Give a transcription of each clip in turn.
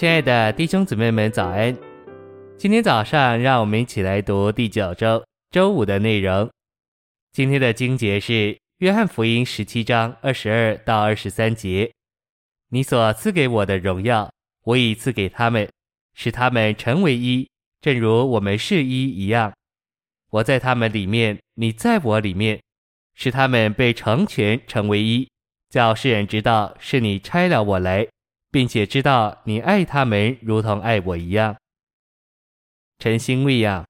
亲爱的弟兄姊妹们，早安！今天早上，让我们一起来读第九周周五的内容。今天的经节是《约翰福音》十七章二十二到二十三节：“你所赐给我的荣耀，我已赐给他们，使他们成为一，正如我们是一一样。我在他们里面，你在我里面，使他们被成全，成为一，叫世人知道是你差了我来。”并且知道你爱他们如同爱我一样。晨星喂养，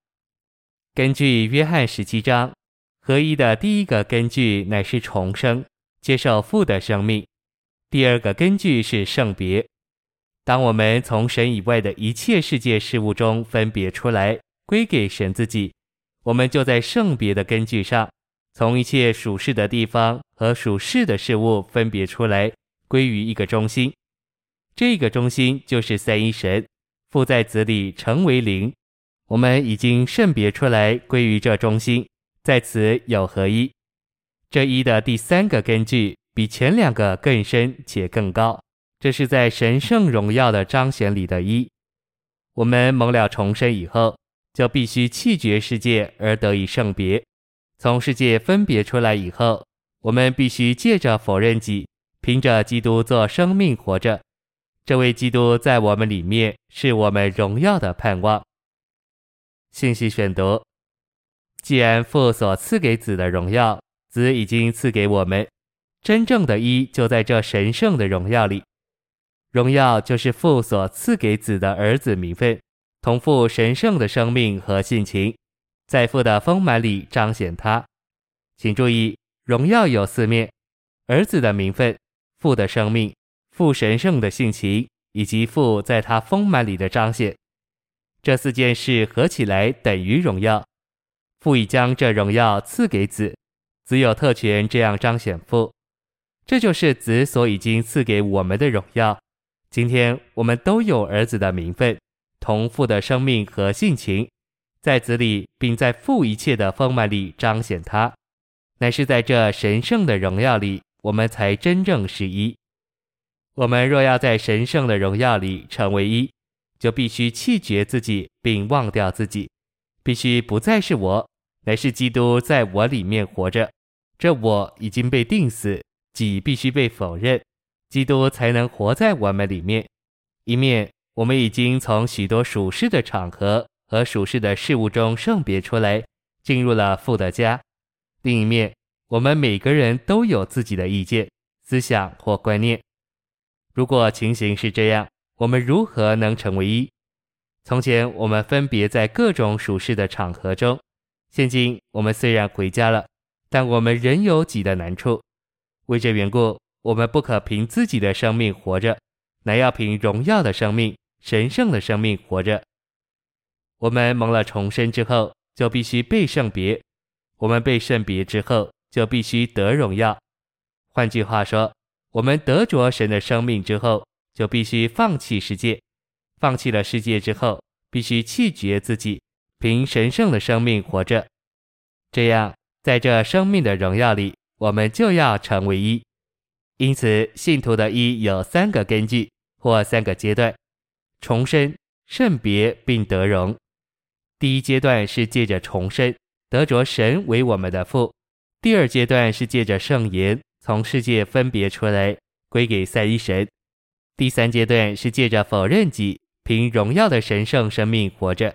根据约翰十七章，合一的第一个根据乃是重生，接受父的生命；第二个根据是圣别。当我们从神以外的一切世界事物中分别出来，归给神自己，我们就在圣别的根据上，从一切属世的地方和属世的事物分别出来，归于一个中心。这个中心就是三一神，父在子里成为灵，我们已经圣别出来归于这中心，在此有合一。这一的第三个根据比前两个更深且更高，这是在神圣荣耀的彰显里的一。我们蒙了重生以后，就必须弃绝世界而得以圣别。从世界分别出来以后，我们必须借着否认己，凭着基督做生命活着。这位基督在我们里面，是我们荣耀的盼望。信息选读：既然父所赐给子的荣耀，子已经赐给我们，真正的一就在这神圣的荣耀里。荣耀就是父所赐给子的儿子名分，同父神圣的生命和性情，在父的丰满里彰显他。请注意，荣耀有四面：儿子的名分，父的生命。父神圣的性情，以及父在他丰满里的彰显，这四件事合起来等于荣耀。父已将这荣耀赐给子，子有特权这样彰显父。这就是子所已经赐给我们的荣耀。今天我们都有儿子的名分，同父的生命和性情，在子里，并在父一切的丰满里彰显他。乃是在这神圣的荣耀里，我们才真正是一。我们若要在神圣的荣耀里成为一，就必须弃绝自己，并忘掉自己，必须不再是我，乃是基督在我里面活着。这我已经被定死，己必须被否认，基督才能活在我们里面。一面，我们已经从许多属世的场合和属世的事物中圣别出来，进入了父的家；另一面，我们每个人都有自己的意见、思想或观念。如果情形是这样，我们如何能成为一？从前我们分别在各种属世的场合中，现今我们虽然回家了，但我们仍有己的难处。为这缘故，我们不可凭自己的生命活着，乃要凭荣耀的生命、神圣的生命活着。我们蒙了重生之后，就必须被圣别；我们被圣别之后，就必须得荣耀。换句话说，我们得着神的生命之后，就必须放弃世界；放弃了世界之后，必须弃绝自己，凭神圣的生命活着。这样，在这生命的荣耀里，我们就要成为一。因此，信徒的一有三个根据或三个阶段：重生、圣别并得荣。第一阶段是借着重生，得着神为我们的父；第二阶段是借着圣言。从世界分别出来，归给赛一神。第三阶段是借着否认己，凭荣耀的神圣生命活着。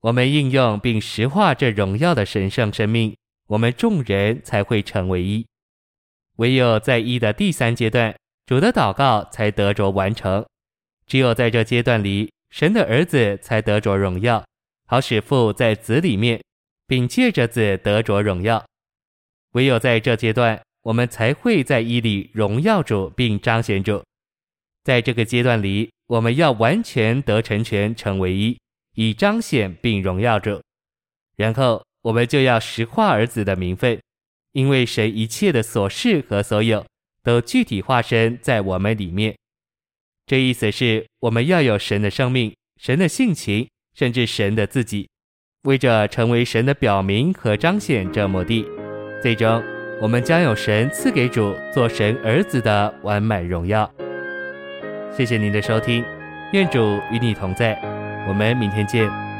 我们应用并实化这荣耀的神圣生命，我们众人才会成为一。唯有在一的第三阶段，主的祷告才得着完成。只有在这阶段里，神的儿子才得着荣耀，好使父在子里面，并借着子得着荣耀。唯有在这阶段。我们才会在一里荣耀主并彰显主。在这个阶段里，我们要完全得成全，成为一，以彰显并荣耀主。然后，我们就要实化儿子的名分，因为神一切的所事和所有，都具体化身在我们里面。这意思是，我们要有神的生命、神的性情，甚至神的自己，为着成为神的表明和彰显这目的，最终。我们将有神赐给主做神儿子的完美荣耀。谢谢您的收听，愿主与你同在，我们明天见。